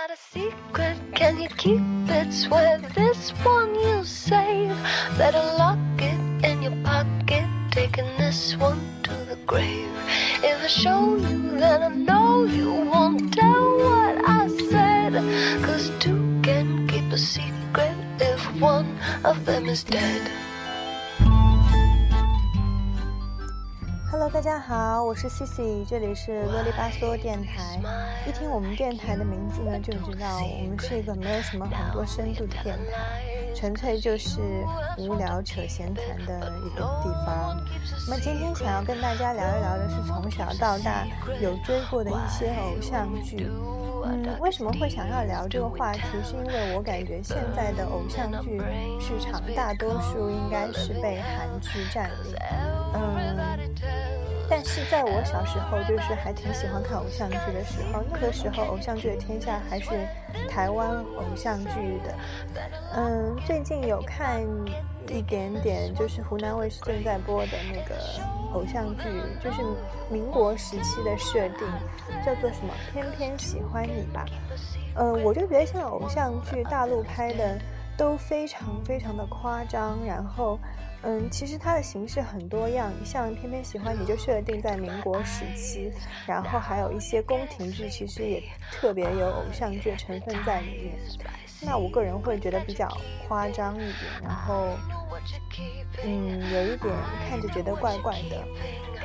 got a secret, can you keep it? Swear this one you'll save. Better lock it in your pocket, taking this one to the grave. If I show you, then I know you won't tell what I said. Cause two can keep a secret if one of them is dead. Hello，大家好，我是 Cici，这里是啰里吧嗦电台。一听我们电台的名字呢，就知道我们是一个没有什么很多深度的电台，纯粹就是无聊扯闲谈的一个地方。那么今天想要跟大家聊一聊的是从小到大有追过的一些偶像剧。嗯，为什么会想要聊这个话题？是因为我感觉现在的偶像剧市场大多数应该是被韩剧占领。嗯。但是在我小时候，就是还挺喜欢看偶像剧的时候，那个时候偶像剧的天下还是台湾偶像剧的。嗯，最近有看一点点，就是湖南卫视正在播的那个偶像剧，就是民国时期的设定，叫做什么“偏偏喜欢你”吧。嗯，我就觉得像偶像剧，大陆拍的都非常非常的夸张，然后。嗯，其实它的形式很多样，像偏偏喜欢你就设定在民国时期，然后还有一些宫廷剧，其实也特别有偶像剧成分在里面。那我个人会觉得比较夸张一点，然后，嗯，有一点看着觉得怪怪的，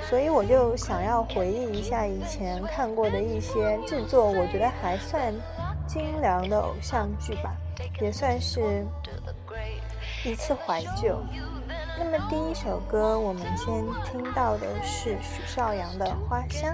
所以我就想要回忆一下以前看过的一些制作，我觉得还算精良的偶像剧吧，也算是一次怀旧。那么第一首歌，我们先听到的是许绍洋的《花香》。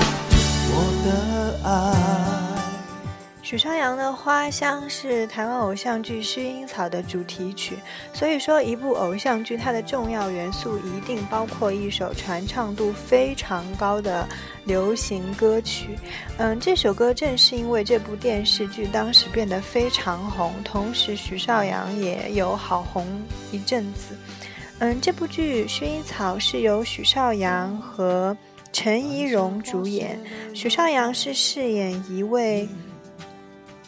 许绍洋的《花香》是台湾偶像剧《薰衣草》的主题曲，所以说一部偶像剧它的重要元素一定包括一首传唱度非常高的流行歌曲。嗯，这首歌正是因为这部电视剧当时变得非常红，同时许绍洋也有好红一阵子。嗯，这部剧《薰衣草》是由许绍洋和陈怡蓉主演。许绍洋是饰演一位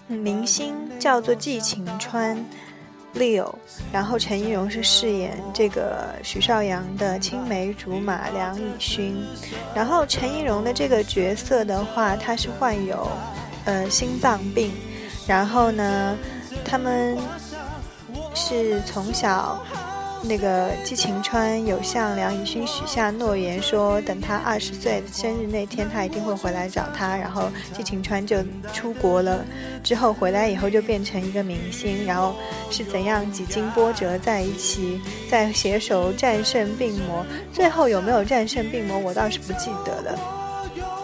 明星，叫做季晴川 Leo，然后陈怡蓉是饰演这个许绍洋的青梅竹马梁以勋。然后陈怡蓉的这个角色的话，她是患有呃心脏病，然后呢，他们是从小。那个季晴川有向梁以勋许下诺言，说等他二十岁生日那天，他一定会回来找他。然后季晴川就出国了，之后回来以后就变成一个明星，然后是怎样几经波折在一起，再携手战胜病魔。最后有没有战胜病魔，我倒是不记得了。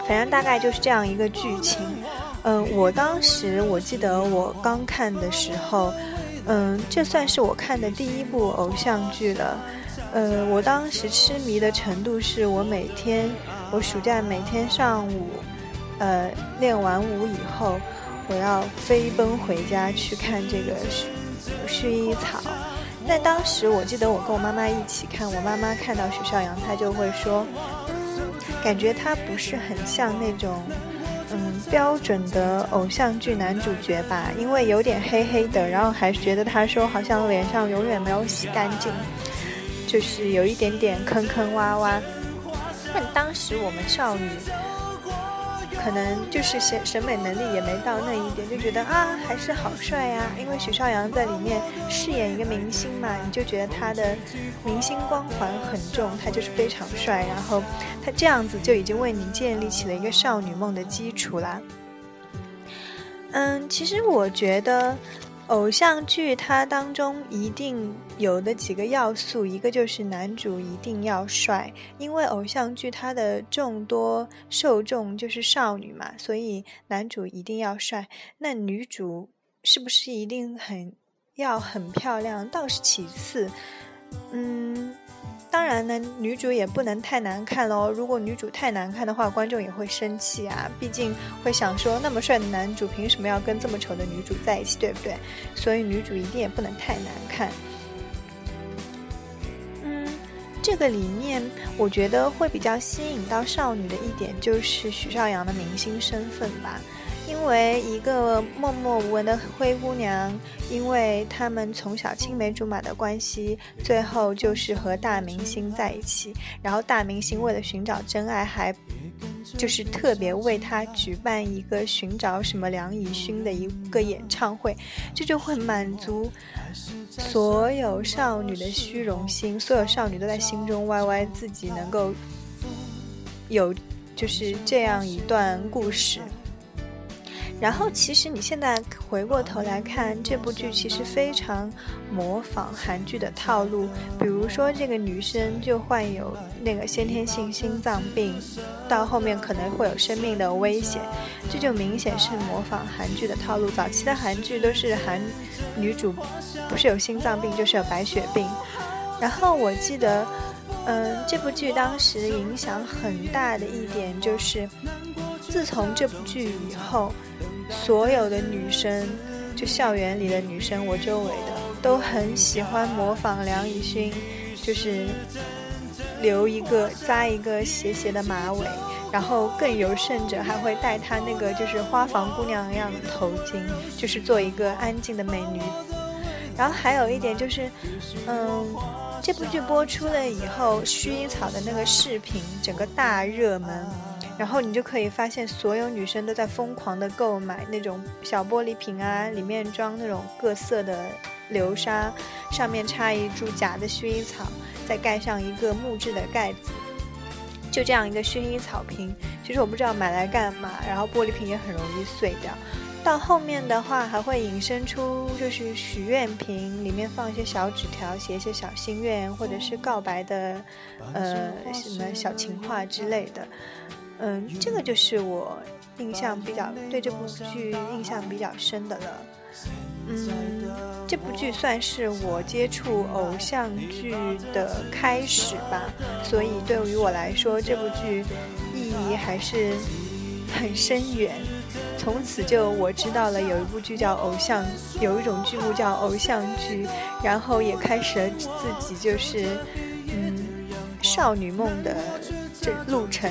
反正大概就是这样一个剧情。嗯，我当时我记得我刚看的时候。嗯，这算是我看的第一部偶像剧了。呃，我当时痴迷的程度是我每天，我暑假每天上午，呃，练完舞以后，我要飞奔回家去看这个薰衣草。在当时，我记得我跟我妈妈一起看，我妈妈看到许绍洋，她就会说，感觉他不是很像那种。嗯，标准的偶像剧男主角吧，因为有点黑黑的，然后还觉得他说好像脸上永远没有洗干净，就是有一点点坑坑洼洼。但当时我们少女。可能就是审审美能力也没到那一点，就觉得啊还是好帅呀。因为许绍洋在里面饰演一个明星嘛，你就觉得他的明星光环很重，他就是非常帅。然后他这样子就已经为你建立起了一个少女梦的基础啦。嗯，其实我觉得。偶像剧它当中一定有的几个要素，一个就是男主一定要帅，因为偶像剧它的众多受众就是少女嘛，所以男主一定要帅。那女主是不是一定很要很漂亮，倒是其次，嗯。当然呢，女主也不能太难看喽。如果女主太难看的话，观众也会生气啊。毕竟会想说，那么帅的男主凭什么要跟这么丑的女主在一起，对不对？所以女主一定也不能太难看。嗯，这个里面我觉得会比较吸引到少女的一点，就是许绍洋的明星身份吧。因为一个默默无闻的灰姑娘，因为他们从小青梅竹马的关系，最后就是和大明星在一起。然后大明星为了寻找真爱，还就是特别为他举办一个寻找什么梁以勋的一个演唱会，这就会满足所有少女的虚荣心。所有少女都在心中歪歪，自己能够有就是这样一段故事。然后，其实你现在回过头来看这部剧，其实非常模仿韩剧的套路。比如说，这个女生就患有那个先天性心脏病，到后面可能会有生命的危险，这就明显是模仿韩剧的套路。早期的韩剧都是韩女主不是有心脏病，就是有白血病。然后我记得，嗯，这部剧当时影响很大的一点就是，自从这部剧以后。所有的女生，就校园里的女生，我周围的都很喜欢模仿梁以勋，就是留一个扎一个斜斜的马尾，然后更有甚者还会戴她那个就是花房姑娘一样的头巾，就是做一个安静的美女。然后还有一点就是，嗯，这部剧播出了以后，薰衣草的那个视频整个大热门。然后你就可以发现，所有女生都在疯狂的购买那种小玻璃瓶啊，里面装那种各色的流沙，上面插一株假的薰衣草，再盖上一个木质的盖子，就这样一个薰衣草瓶。其实我不知道买来干嘛，然后玻璃瓶也很容易碎掉。到后面的话，还会引申出就是许愿瓶，里面放一些小纸条，写一些小心愿，或者是告白的，呃，什么小情话之类的。嗯，这个就是我印象比较对这部剧印象比较深的了。嗯，这部剧算是我接触偶像剧的开始吧，所以对于我来说，这部剧意义还是很深远。从此就我知道了有一部剧叫偶像，有一种剧目叫偶像剧，然后也开始了自己就是嗯少女梦的这路程。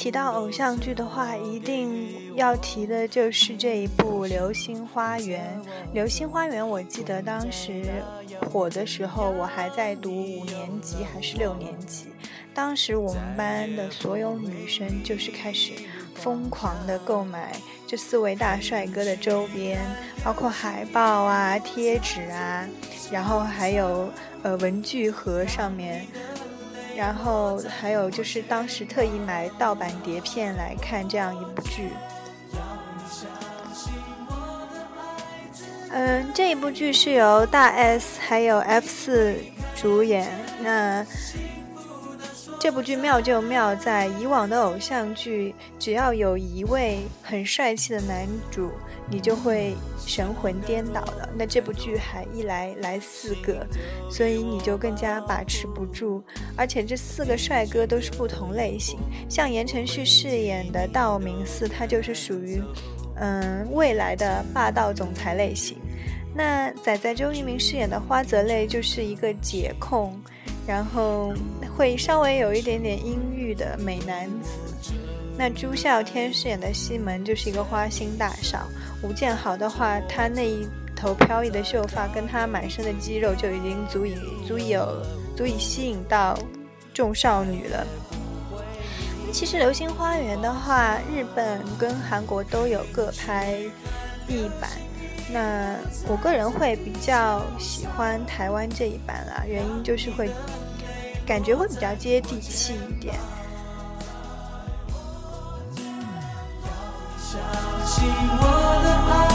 提到偶像剧的话，一定要提的就是这一部《流星花园》。《流星花园》，我记得当时火的时候，我还在读五年级还是六年级。当时我们班的所有女生就是开始疯狂的购买这四位大帅哥的周边，包括海报啊、贴纸啊，然后还有呃文具盒上面。然后还有就是当时特意买盗版碟片来看这样一部剧。嗯，这一部剧是由大 S 还有 F 四主演。那这部剧妙就妙在以往的偶像剧，只要有一位很帅气的男主。你就会神魂颠倒了。那这部剧还一来来四个，所以你就更加把持不住。而且这四个帅哥都是不同类型，像言承旭饰演的道明寺，他就是属于嗯未来的霸道总裁类型。那仔仔周渝民饰演的花泽类就是一个解控，然后会稍微有一点点阴郁的美男子。那朱孝天饰演的西门就是一个花心大少。吴建豪的话，他那一头飘逸的秀发跟他满身的肌肉就已经足以足以有足以吸引到众少女了。其实《流星花园》的话，日本跟韩国都有各拍一版。那我个人会比较喜欢台湾这一版啦，原因就是会感觉会比较接地气一点。我的爱。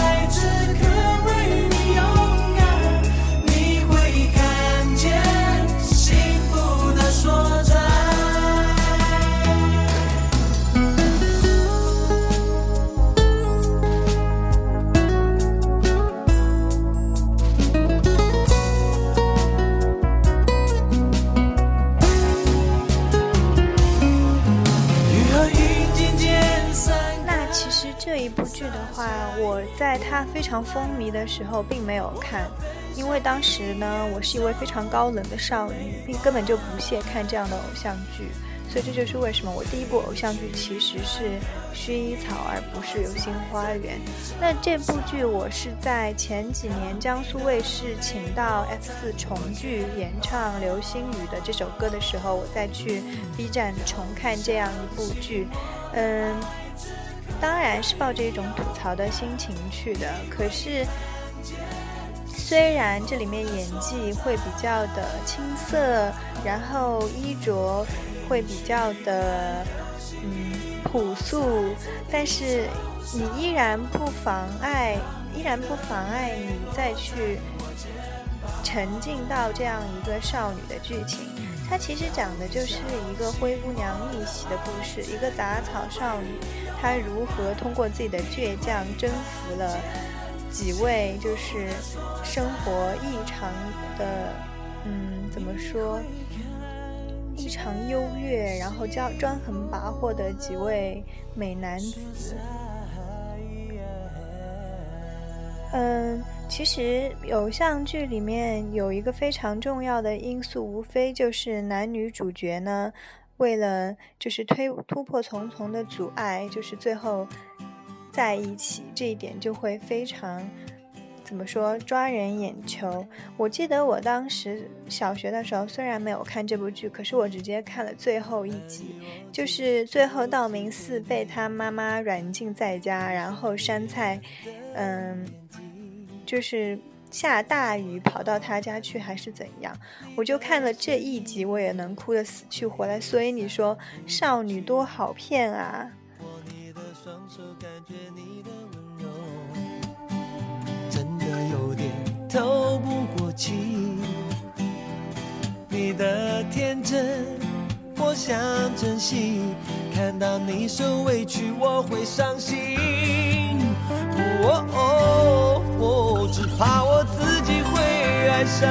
剧的话，我在他非常风靡的时候，并没有看，因为当时呢，我是一位非常高冷的少女，并根本就不屑看这样的偶像剧，所以这就是为什么我第一部偶像剧其实是《薰衣草》，而不是《流星花园》。那这部剧我是在前几年江苏卫视请到 F 四重聚演唱《流星雨》的这首歌的时候，我再去 B 站重看这样一部剧，嗯。当然是抱着一种吐槽的心情去的。可是，虽然这里面演技会比较的青涩，然后衣着会比较的嗯朴素，但是你依然不妨碍依然不妨碍你再去沉浸到这样一个少女的剧情。它其实讲的就是一个灰姑娘逆袭的故事，一个杂草少女，她如何通过自己的倔强征服了几位就是生活异常的，嗯，怎么说？异常优越，然后骄专横跋扈的几位美男子。嗯，其实偶像剧里面有一个非常重要的因素，无非就是男女主角呢，为了就是推突破重重的阻碍，就是最后在一起，这一点就会非常。怎么说抓人眼球？我记得我当时小学的时候，虽然没有看这部剧，可是我直接看了最后一集，就是最后道明寺被他妈妈软禁在家，然后山菜，嗯，就是下大雨跑到他家去还是怎样？我就看了这一集，我也能哭得死去活来。所以你说少女多好骗啊！透不过气，你的天真我想珍惜，看到你受委屈我会伤心。哦哦哦，怕我自己会爱上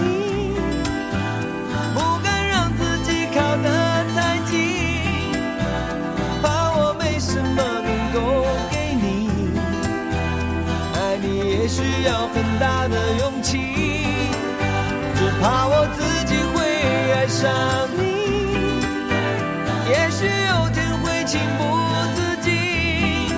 你，不敢让自己靠得太近，怕我没什么能够给你，爱你也需要很。大的勇气，只怕我自己会爱上你。也许有天会情不自禁，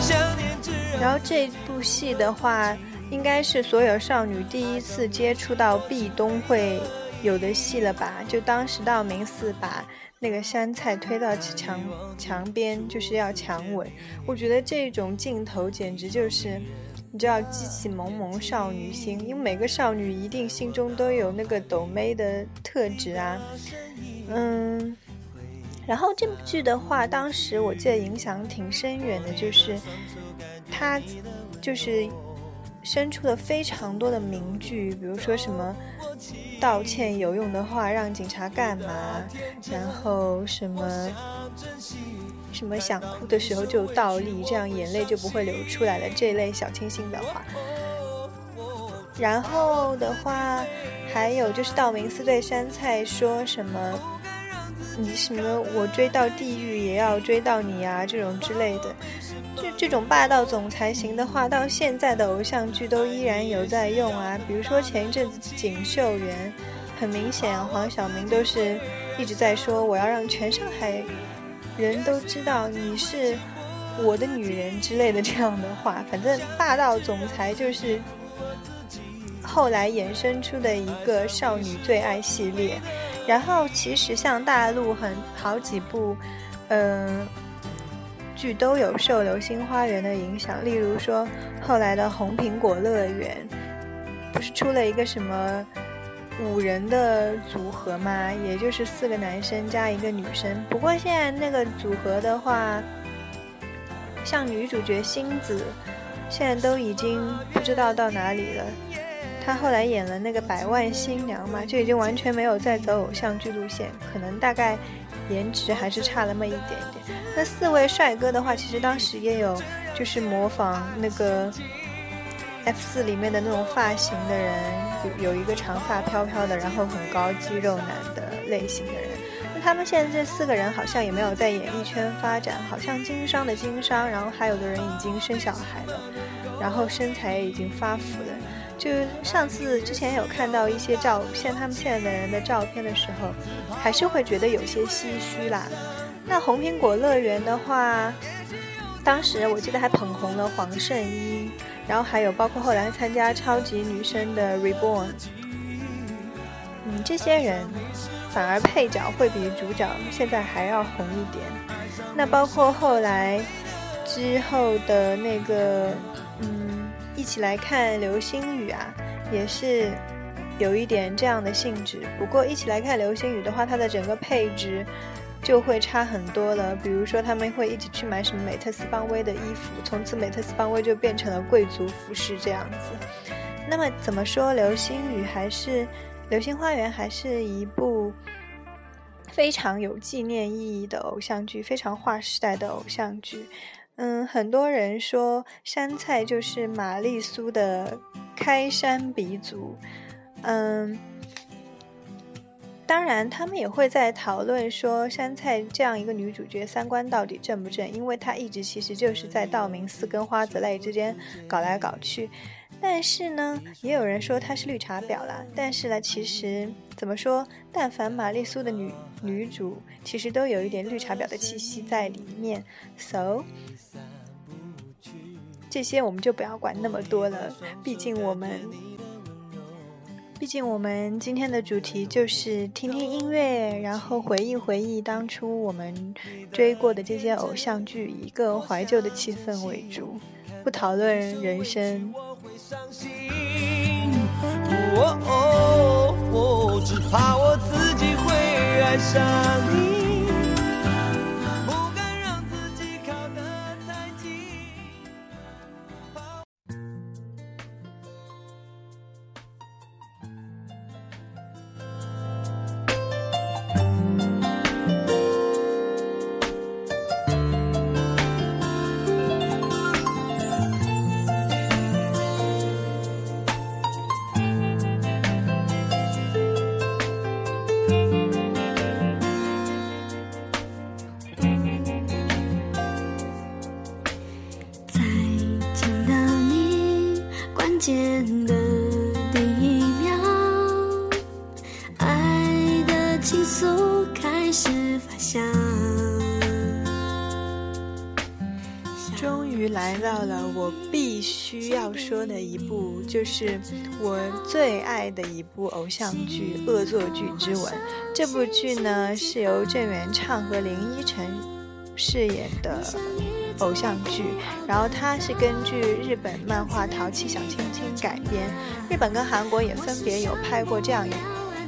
想念然后这部戏的话，应该是所有少女第一次接触到壁咚会有的戏了吧？就当时道明寺把那个山菜推到墙墙边，就是要强吻。我觉得这种镜头简直就是。你就要激起萌萌少女心，因为每个少女一定心中都有那个抖妹的特质啊。嗯，然后这部剧的话，当时我记得影响挺深远的，就是他就是生出了非常多的名句，比如说什么道歉有用的话让警察干嘛，然后什么。什么想哭的时候就倒立，这样眼泪就不会流出来了。这类小清新的话。然后的话，还有就是道明寺对山菜说什么，你什么我追到地狱也要追到你啊，这种之类的。这这种霸道总裁型的话，到现在的偶像剧都依然有在用啊。比如说前一阵子《锦绣缘》，很明显黄晓明都是一直在说我要让全上海。人都知道你是我的女人之类的这样的话，反正霸道总裁就是后来衍生出的一个少女最爱系列。然后其实像大陆很好几部，嗯，剧都有受《流星花园》的影响，例如说后来的《红苹果乐园》，不是出了一个什么？五人的组合嘛，也就是四个男生加一个女生。不过现在那个组合的话，像女主角星子，现在都已经不知道到哪里了。她后来演了那个《百万新娘》嘛，就已经完全没有再走偶像剧路线，可能大概颜值还是差那么一点点。那四位帅哥的话，其实当时也有就是模仿那个。F 四里面的那种发型的人，有有一个长发飘飘的，然后很高肌肉男的类型的人。那他们现在这四个人好像也没有在演艺圈发展，好像经商的经商，然后还有的人已经生小孩了，然后身材也已经发福了。就上次之前有看到一些照，像他们现在的人的照片的时候，还是会觉得有些唏嘘啦。那红苹果乐园的话，当时我记得还捧红了黄圣依。然后还有包括后来参加超级女声的 Reborn，嗯，这些人反而配角会比主角现在还要红一点。那包括后来之后的那个，一起来看流星雨啊，也是有一点这样的性质。不过一起来看流星雨的话，它的整个配置就会差很多了。比如说，他们会一起去买什么美特斯邦威的衣服，从此美特斯邦威就变成了贵族服饰这样子。那么怎么说，《流星雨》还是《流星花园》还是一部非常有纪念意义的偶像剧，非常划时代的偶像剧。嗯，很多人说山菜就是玛丽苏的开山鼻祖。嗯。当然，他们也会在讨论说山菜这样一个女主角三观到底正不正，因为她一直其实就是在道明寺跟花泽类之间搞来搞去。但是呢，也有人说她是绿茶婊啦。但是呢，其实怎么说，但凡玛丽苏的女女主，其实都有一点绿茶婊的气息在里面。So，这些我们就不要管那么多了，毕竟我们。毕竟我们今天的主题就是听听音乐，然后回忆回忆当初我们追过的这些偶像剧，以一个怀旧的气氛为主，不讨论人生。只怕我自己会爱上你。就是我最爱的一部偶像剧《恶作剧之吻》。这部剧呢是由郑元畅和林依晨饰演的偶像剧，然后它是根据日本漫画《淘气小亲亲》改编。日本跟韩国也分别有拍过这样一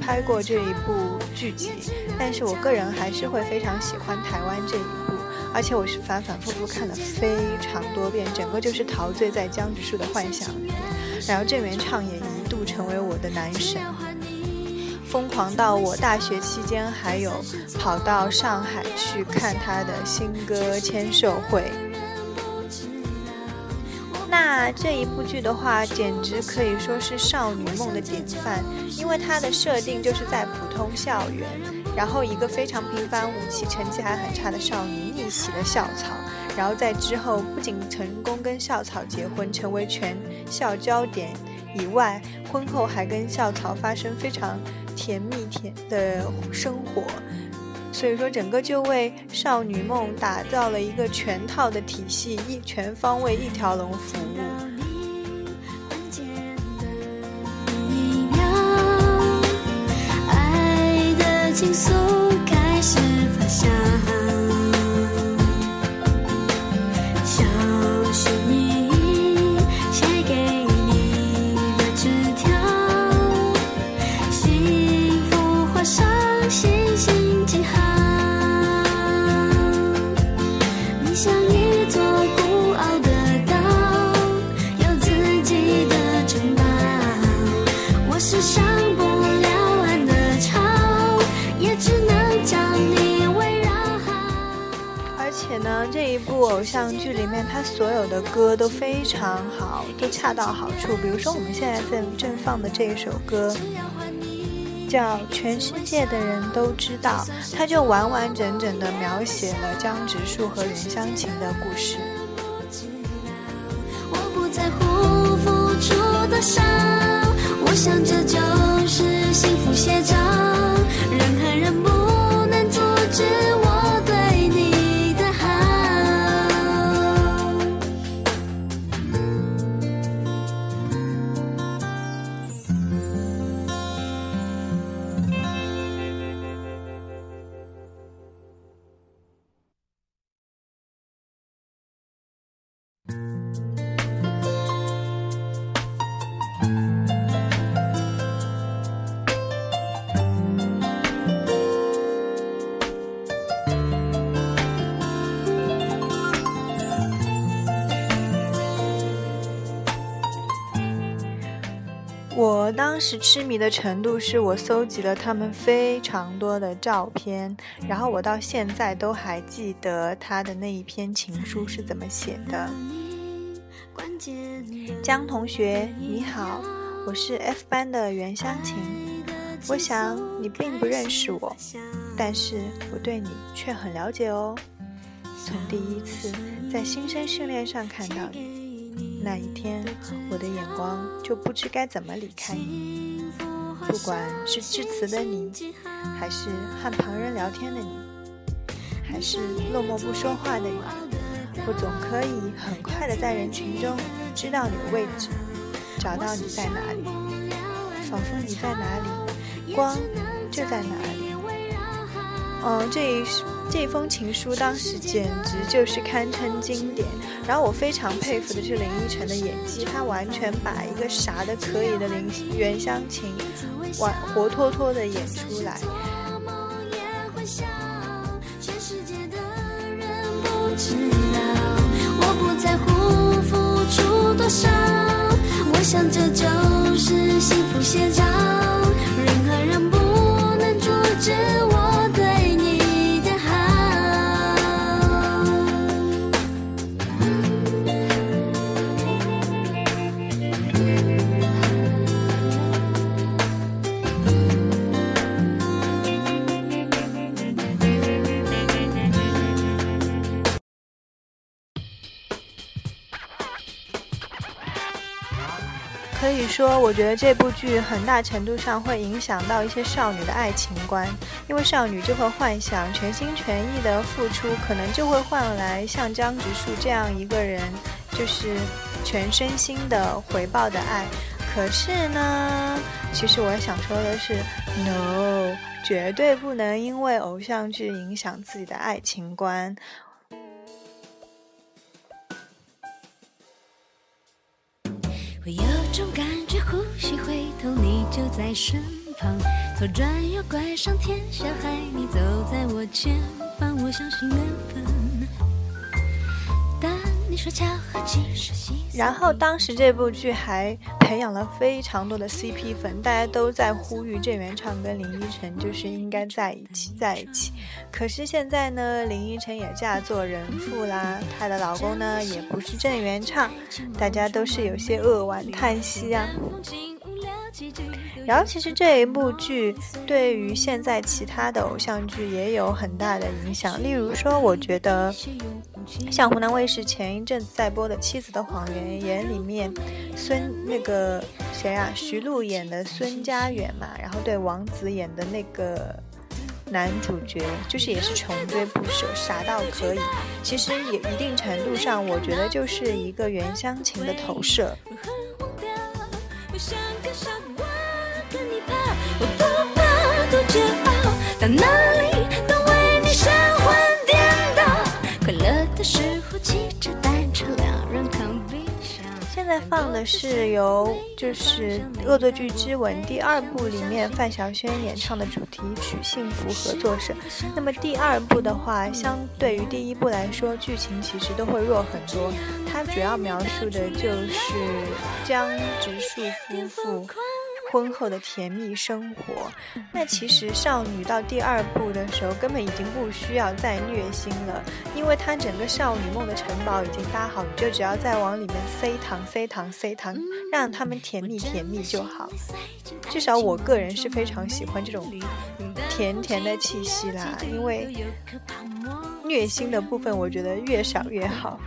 拍过这一部剧集，但是我个人还是会非常喜欢台湾这一。而且我是反反复复看了非常多遍，整个就是陶醉在江直树的幻想里面。然后郑元畅也一度成为我的男神，疯狂到我大学期间还有跑到上海去看他的新歌签售会。那这一部剧的话，简直可以说是少女梦的典范，因为它的设定就是在普通校园，然后一个非常平凡武器、成绩还很差的少女逆袭了校草，然后在之后不仅成功跟校草结婚，成为全校焦点以外，婚后还跟校草发生非常甜蜜甜的生活。所以说，整个就为少女梦打造了一个全套的体系，一全方位一条龙服务。倾诉开始发酵发酵。偶像剧里面，他所有的歌都非常好，都恰到好处。比如说，我们现在正正放的这一首歌，叫《全世界的人都知道》，它就完完整整的描写了江直树和袁湘琴的故事。我不在乎付出多少，我想这就痴迷的程度是我搜集了他们非常多的照片，然后我到现在都还记得他的那一篇情书是怎么写的。江同学你好，我是 F 班的袁湘琴，我想你并不认识我，但是我对你却很了解哦。从第一次在新生训练上看到你那一天，我的眼光就不知该怎么离开你。不管是致辞的你，还是和旁人聊天的你，还是落寞不说话的你。我总可以很快的在人群中知道你的位置，找到你在哪里，仿佛你在哪里，光就在哪里。嗯，这一这封情书当时简直就是堪称经典。然后我非常佩服的是林依晨的演技，她完全把一个傻的可以的林袁湘琴，完活脱脱的演出来。在乎付出多少，我想这就是幸福写照。我觉得这部剧很大程度上会影响到一些少女的爱情观，因为少女就会幻想全心全意的付出，可能就会换来像江直树这样一个人，就是全身心的回报的爱。可是呢，其实我想说的是，no，绝对不能因为偶像剧影响自己的爱情观。会有种感觉，呼吸回头，你就在身旁。左转右拐，上天下海，你走在我前方。我相信缘分。然后当时这部剧还培养了非常多的 CP 粉，大家都在呼吁郑元畅跟林依晨就是应该在一起，在一起。可是现在呢，林依晨也嫁作人妇啦，她的老公呢也不是郑元畅，大家都是有些扼腕叹息啊。然后其实这一部剧对于现在其他的偶像剧也有很大的影响，例如说，我觉得像湖南卫视前一阵子在播的《妻子的谎言》演里面，孙那个谁啊，徐璐演的孙家远嘛，然后对王子演的那个。男主角就是也是穷追不舍，傻到可以。其实也一定程度上，我觉得就是一个原乡情的投射。快放的是由就是《恶作剧之吻》第二部里面范晓萱演唱的主题曲《幸福合作社》。那么第二部的话，相对于第一部来说，剧情其实都会弱很多。它主要描述的就是江直树夫妇。婚后的甜蜜生活，那其实少女到第二部的时候，根本已经不需要再虐心了，因为她整个少女梦的城堡已经搭好，你就只要再往里面塞糖、塞糖、塞糖，让他们甜蜜甜蜜就好。至少我个人是非常喜欢这种甜甜的气息啦，因为虐心的部分，我觉得越少越好。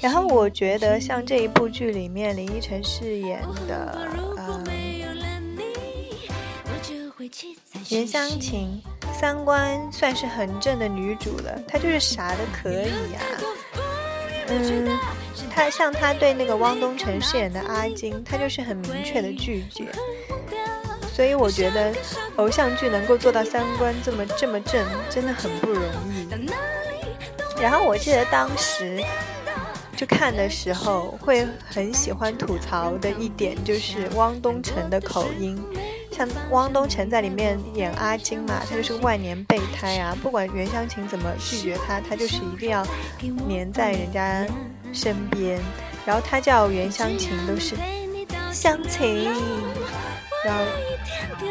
然后我觉得像这一部剧里面林依晨饰演的呃袁湘琴，三观算是很正的女主了。她就是傻的可以呀，嗯，她像她对那个汪东城饰演的阿金，她就是很明确的拒绝。所以我觉得偶像剧能够做到三观这么这么正，真的很不容易。然后我记得当时就看的时候，会很喜欢吐槽的一点就是汪东城的口音。像汪东城在里面演阿金嘛，他就是万年备胎啊，不管袁湘琴怎么拒绝他，他就是一定要黏在人家身边。然后他叫袁湘琴都是湘琴，然后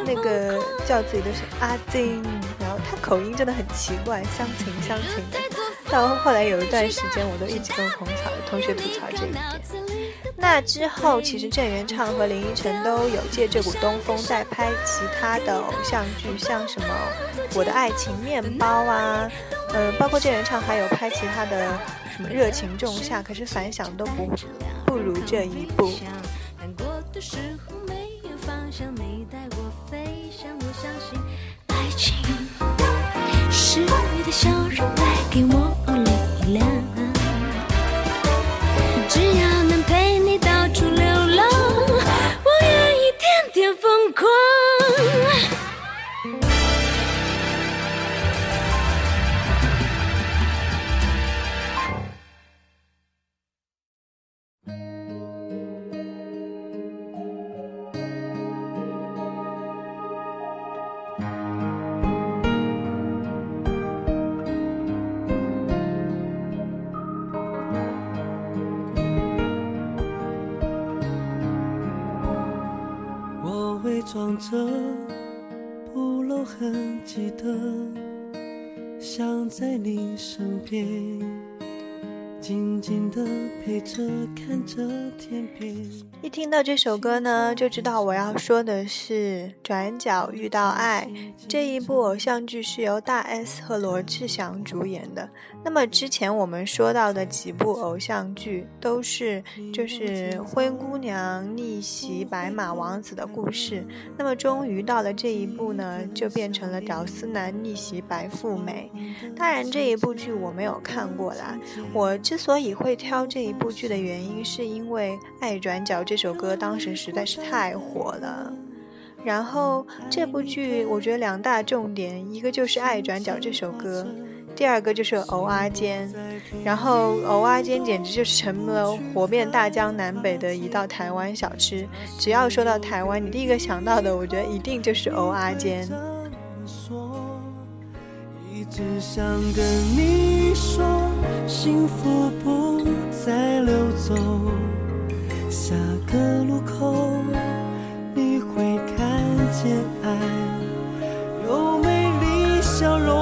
那个叫自己的是阿金，然后他口音真的很奇怪，湘琴湘琴的。到后来有一段时间，我都一直跟同草同学吐槽这一点。那之后，其实郑元畅和林依晨都有借这股东风在拍其他的偶像剧，像什么《我的爱情面包》啊，嗯，包括郑元畅还有拍其他的什么《热情仲夏》，可是反响都不不如这一部。爱情是你的笑容带给我到这首歌呢，就知道我要说的是《转角遇到爱》这一部偶像剧是由大 S 和罗志祥主演的。那么之前我们说到的几部偶像剧都是就是灰姑娘逆袭白马王子的故事。那么终于到了这一部呢，就变成了屌丝男逆袭白富美。当然这一部剧我没有看过啦，我之所以会挑这一部剧的原因，是因为《爱转角》这首歌歌当时实在是太火了。然后这部剧我觉得两大重点，一个就是《爱转角》这首歌，第二个就是藕阿煎。然后藕阿煎简直就是成了火遍大江南北的一道台湾小吃。只要说到台湾，你第一个想到的，我觉得一定就是藕阿煎。只想跟你说，幸福不再溜走。下个路口，你会看见爱有美丽笑容。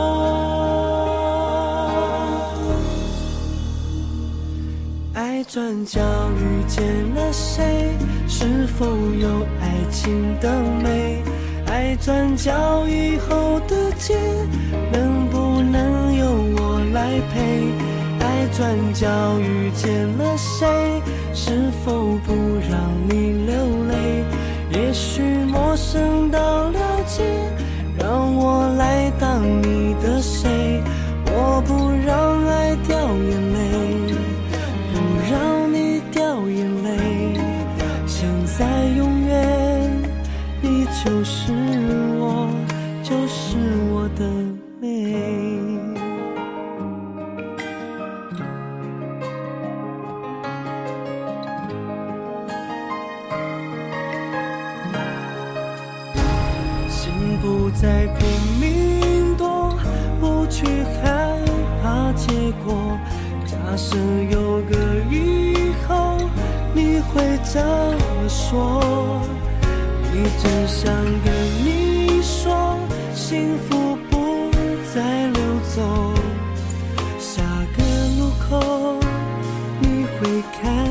爱转角遇见了谁？是否有爱情的美？爱转角以后的街，能不能由我来陪？转角遇见了谁？是否不让你流泪？也许陌生到了解，让我来当你的谁？我不让爱掉眼泪，心不再拼命躲，不去害怕结果。假设有个以后，你会怎么说？一直想跟你说，幸福不再溜走。下个路口，你会看。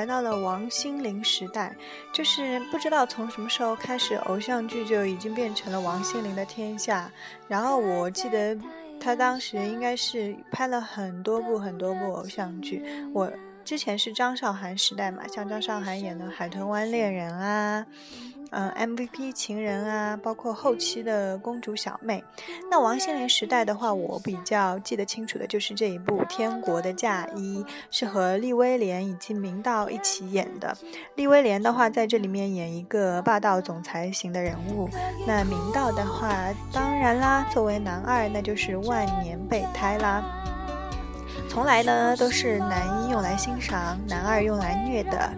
来到了王心凌时代，就是不知道从什么时候开始，偶像剧就已经变成了王心凌的天下。然后我记得她当时应该是拍了很多部很多部偶像剧。我之前是张韶涵时代嘛，像张韶涵演的《海豚湾恋人》啊。嗯，MVP 情人啊，包括后期的公主小妹。那王心凌时代的话，我比较记得清楚的就是这一部《天国的嫁衣》，是和利威廉以及明道一起演的。利威廉的话，在这里面演一个霸道总裁型的人物。那明道的话，当然啦，作为男二，那就是万年备胎啦。从来呢，都是男一用来欣赏，男二用来虐的。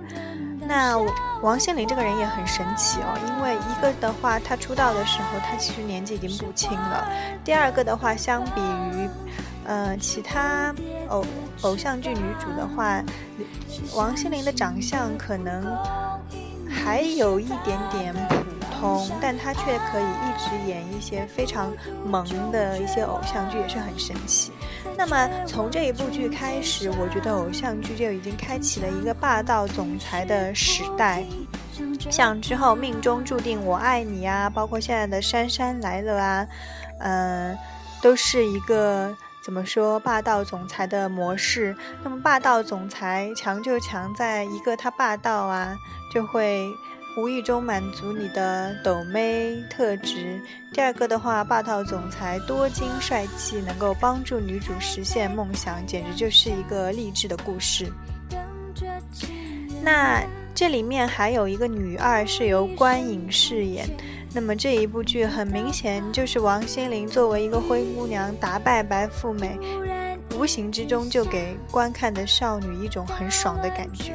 那王心凌这个人也很神奇哦，因为一个的话，她出道的时候，她其实年纪已经不轻了；第二个的话，相比于，呃，其他偶偶像剧女主的话，王心凌的长相可能还有一点点普通，但她却可以一直演一些非常萌的一些偶像剧，也是很神奇。那么从这一部剧开始，我觉得偶像剧就已经开启了一个霸道总裁的时代。像之后《命中注定我爱你》啊，包括现在的《姗姗来了》啊，嗯，都是一个怎么说霸道总裁的模式。那么霸道总裁强就强在一个他霸道啊，就会。无意中满足你的抖妹特质。第二个的话，霸道总裁多金帅气，能够帮助女主实现梦想，简直就是一个励志的故事。那这里面还有一个女二是由关颖饰演，那么这一部剧很明显就是王心凌作为一个灰姑娘打败白富美，无形之中就给观看的少女一种很爽的感觉。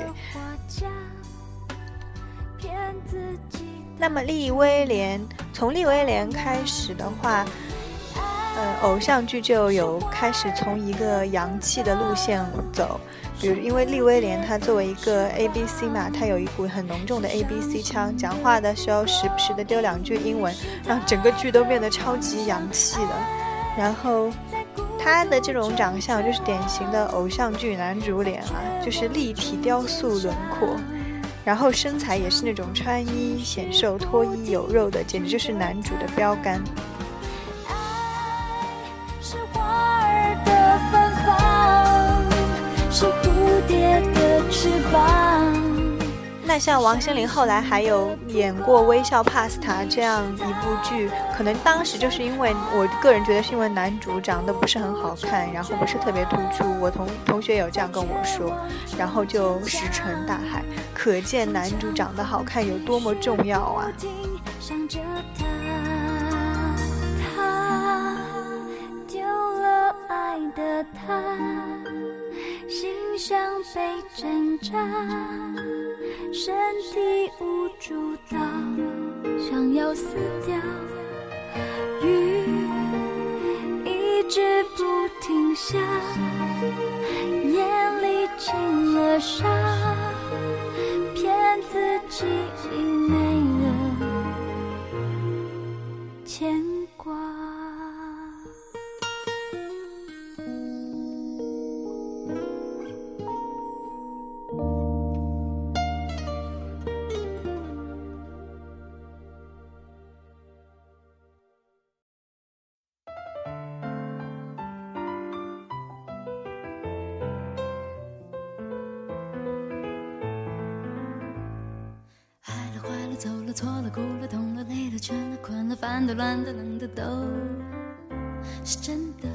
那么利威廉，从利威廉开始的话，呃，偶像剧就有开始从一个洋气的路线走，比如因为利威廉他作为一个 A B C 嘛，他有一股很浓重的 A B C 腔，讲话的时候时不时的丢两句英文，让整个剧都变得超级洋气的。然后他的这种长相就是典型的偶像剧男主脸啊，就是立体雕塑轮廓。然后身材也是那种穿衣显瘦、脱衣有肉的，简直就是男主的标杆。是蝴蝶的翅膀那像王心凌后来还有演过《微笑 Pasta》这样一部剧，可能当时就是因为我个人觉得是因为男主长得不是很好看，然后不是特别突出，我同同学有这样跟我说，然后就石沉大海。可见男主长得好看有多么重要啊！他丢了爱的他，心像被挣扎，身体无助到想要死掉，雨一直不停下，眼里进了沙。骗自己已没了牵错了，哭了，痛了，累了，倦了，困了，烦的，乱的，冷的，都是真的。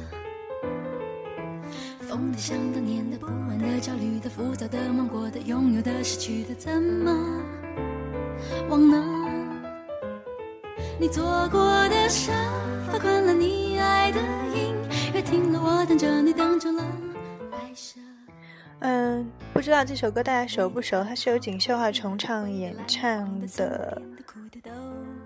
疯的、想的、念的、不安的、焦虑的、浮躁的、梦过的、拥有的、失去的，怎么忘了？你做过的沙发，困了你爱的音乐，停了我等着你，等成了。不知道这首歌大家熟不熟？它是由锦绣二重唱演唱的。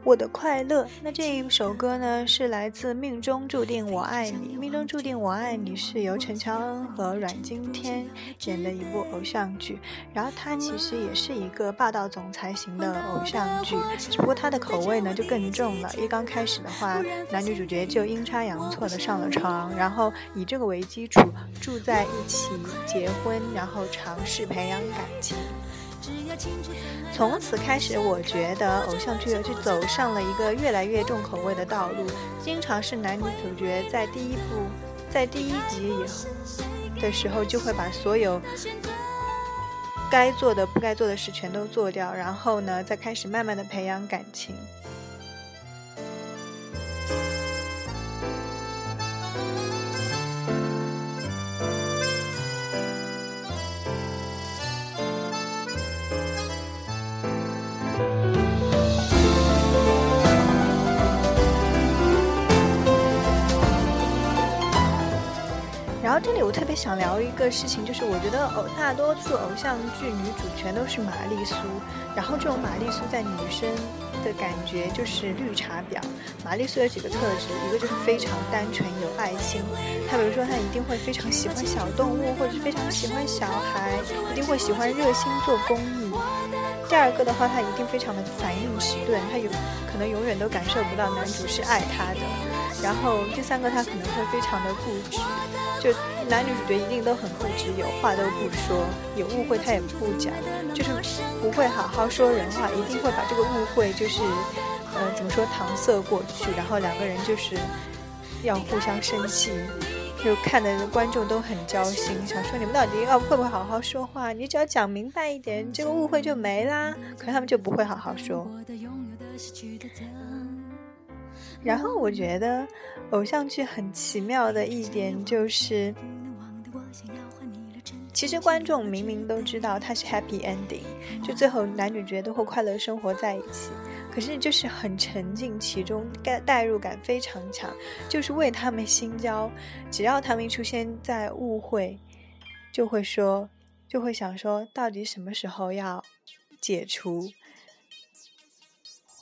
我的快乐，那这一首歌呢，是来自《命中注定我爱你》。《命中注定我爱你》是由陈乔恩和阮经天演的一部偶像剧，然后它其实也是一个霸道总裁型的偶像剧，只不过它的口味呢就更重了。一刚开始的话，男女主角就阴差阳错的上了床，然后以这个为基础住在一起结婚，然后尝试培养感情。从此开始，我觉得偶像剧就走上了一个越来越重口味的道路。经常是男女主角在第一部、在第一集以后的时候，就会把所有该做的、不该做的事全都做掉，然后呢，再开始慢慢的培养感情。这里我特别想聊一个事情，就是我觉得偶大多数偶像剧女主全都是玛丽苏，然后这种玛丽苏在女生的感觉就是绿茶婊。玛丽苏有几个特质，一个就是非常单纯有爱心，她比如说她一定会非常喜欢小动物，或者是非常喜欢小孩，一定会喜欢热心做公益。第二个的话，她一定非常的反应迟钝，她有可能永远都感受不到男主是爱她的。然后第三个，他可能会非常的固执。就男女主角一定都很固执，有话都不说，有误会他也不讲，就是不会好好说人话，一定会把这个误会就是，呃，怎么说搪塞过去，然后两个人就是要互相生气，就看的观众都很焦心，想说你们到底要会不会好好说话？你只要讲明白一点，这个误会就没啦。可是他们就不会好好说。然后我觉得偶像剧很奇妙的一点就是，其实观众明明都知道它是 happy ending，就最后男女角都会快乐生活在一起，可是就是很沉浸其中，代代入感非常强，就是为他们心焦。只要他们一出现在误会，就会说，就会想说，到底什么时候要解除？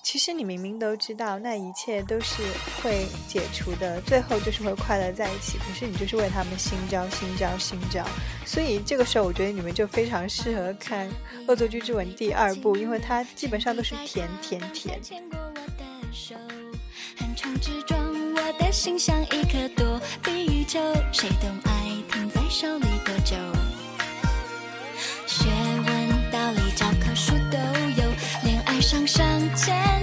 其实你明明都知道，那一切都是会解除的，最后就是会快乐在一起。可是你就是为他们心焦、心焦、心焦。所以这个时候，我觉得你们就非常适合看《恶作剧之吻》第二部，因为它基本上都是甜甜甜。学问、道理、教科书都有，恋爱上上签。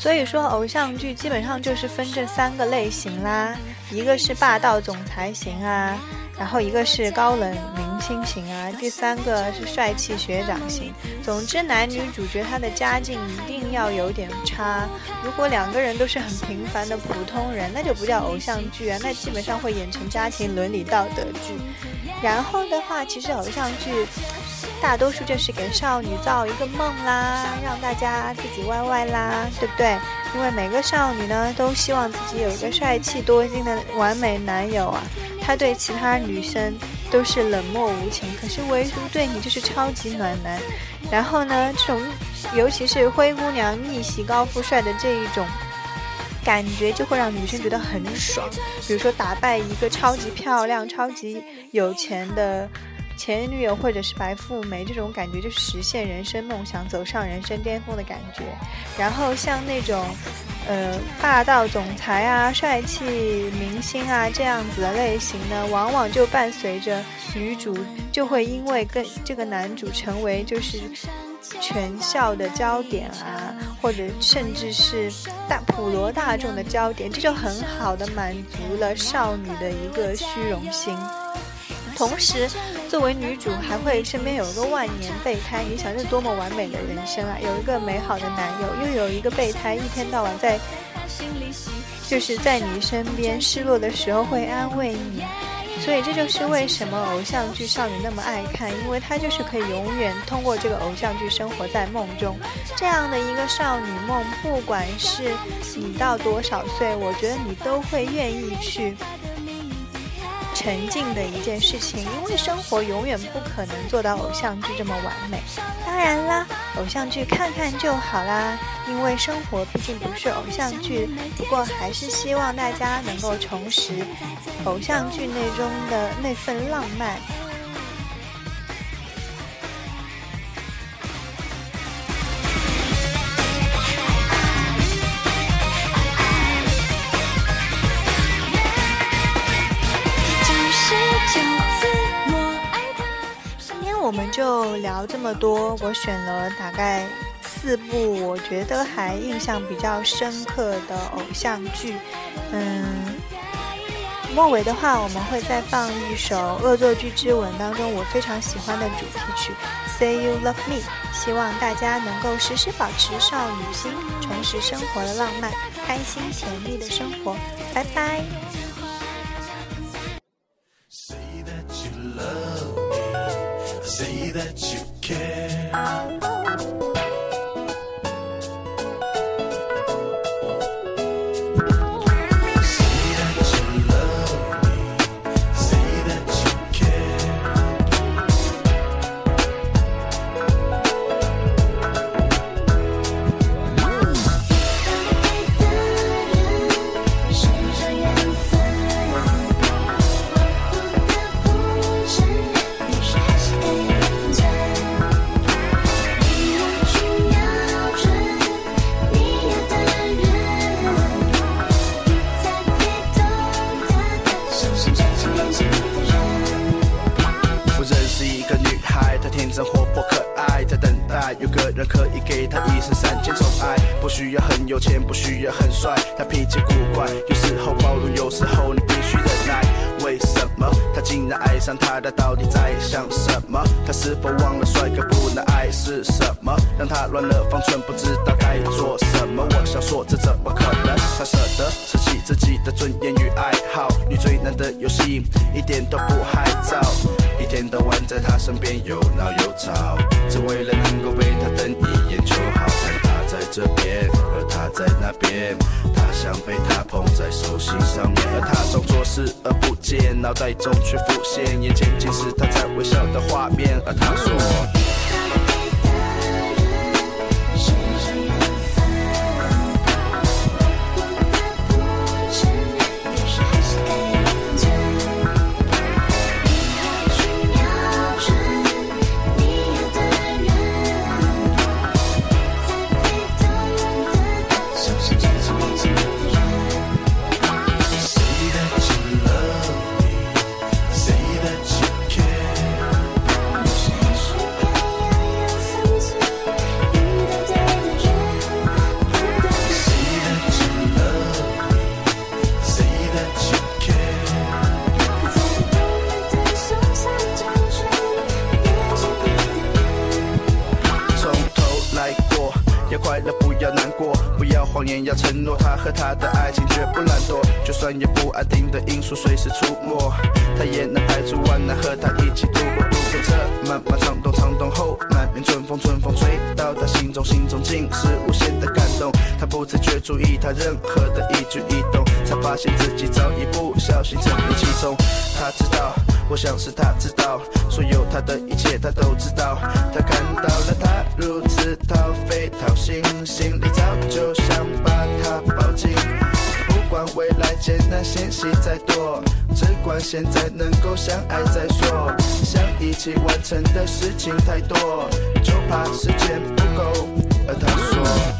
所以说，偶像剧基本上就是分这三个类型啦，一个是霸道总裁型啊，然后一个是高冷明星型啊，第三个是帅气学长型。总之，男女主角他的家境一定要有点差。如果两个人都是很平凡的普通人，那就不叫偶像剧啊，那基本上会演成家庭伦理道德剧。然后的话，其实偶像剧。大多数就是给少女造一个梦啦，让大家自己歪歪啦，对不对？因为每个少女呢都希望自己有一个帅气多金的完美男友啊，他对其他女生都是冷漠无情，可是唯独对你就是超级暖男。然后呢，这种尤其是灰姑娘逆袭高富帅的这一种感觉，就会让女生觉得很爽。比如说打败一个超级漂亮、超级有钱的。前女友或者是白富美这种感觉，就是实现人生梦想、走上人生巅峰的感觉。然后像那种，呃，霸道总裁啊、帅气明星啊这样子的类型呢，往往就伴随着女主就会因为跟这个男主成为就是全校的焦点啊，或者甚至是大普罗大众的焦点，这就很好的满足了少女的一个虚荣心。同时，作为女主还会身边有一个万年备胎，你想这多么完美的人生啊！有一个美好的男友，又有一个备胎，一天到晚在，就是在你身边，失落的时候会安慰你。所以这就是为什么偶像剧少女那么爱看，因为她就是可以永远通过这个偶像剧生活在梦中。这样的一个少女梦，不管是你到多少岁，我觉得你都会愿意去。沉浸的一件事情，因为生活永远不可能做到偶像剧这么完美。当然啦，偶像剧看看就好啦，因为生活毕竟不是偶像剧。不过还是希望大家能够重拾偶像剧那中的那份浪漫。我们就聊这么多，我选了大概四部我觉得还印象比较深刻的偶像剧。嗯，末尾的话我们会再放一首《恶作剧之吻》当中我非常喜欢的主题曲《Say You Love Me》，希望大家能够时时保持少女心，重拾生活的浪漫，开心甜蜜的生活。拜拜。That you care. 很帅，他脾气古怪，有时候暴怒，有时候你必须忍耐。为什么他竟然爱上她？他到底在想什么？他是否忘了帅哥不能爱是什么？让他乱了方寸，不知道该做什么。我想说这怎么可能？他舍得舍弃自己的尊严与爱好？女追男的游戏一点都不害臊，一天到晚在他身边又闹又吵，只为了能够被他瞪一眼就好。这边，而他在那边，他想被他捧在手心上面，而他装作视而不见，脑袋中却浮现眼前尽是他在微笑的画面，而他说。掏肺掏心，心里早就想把他抱紧。不管未来艰难险阻再多，只管现在能够相爱再说。想一起完成的事情太多，就怕时间不够。而他说。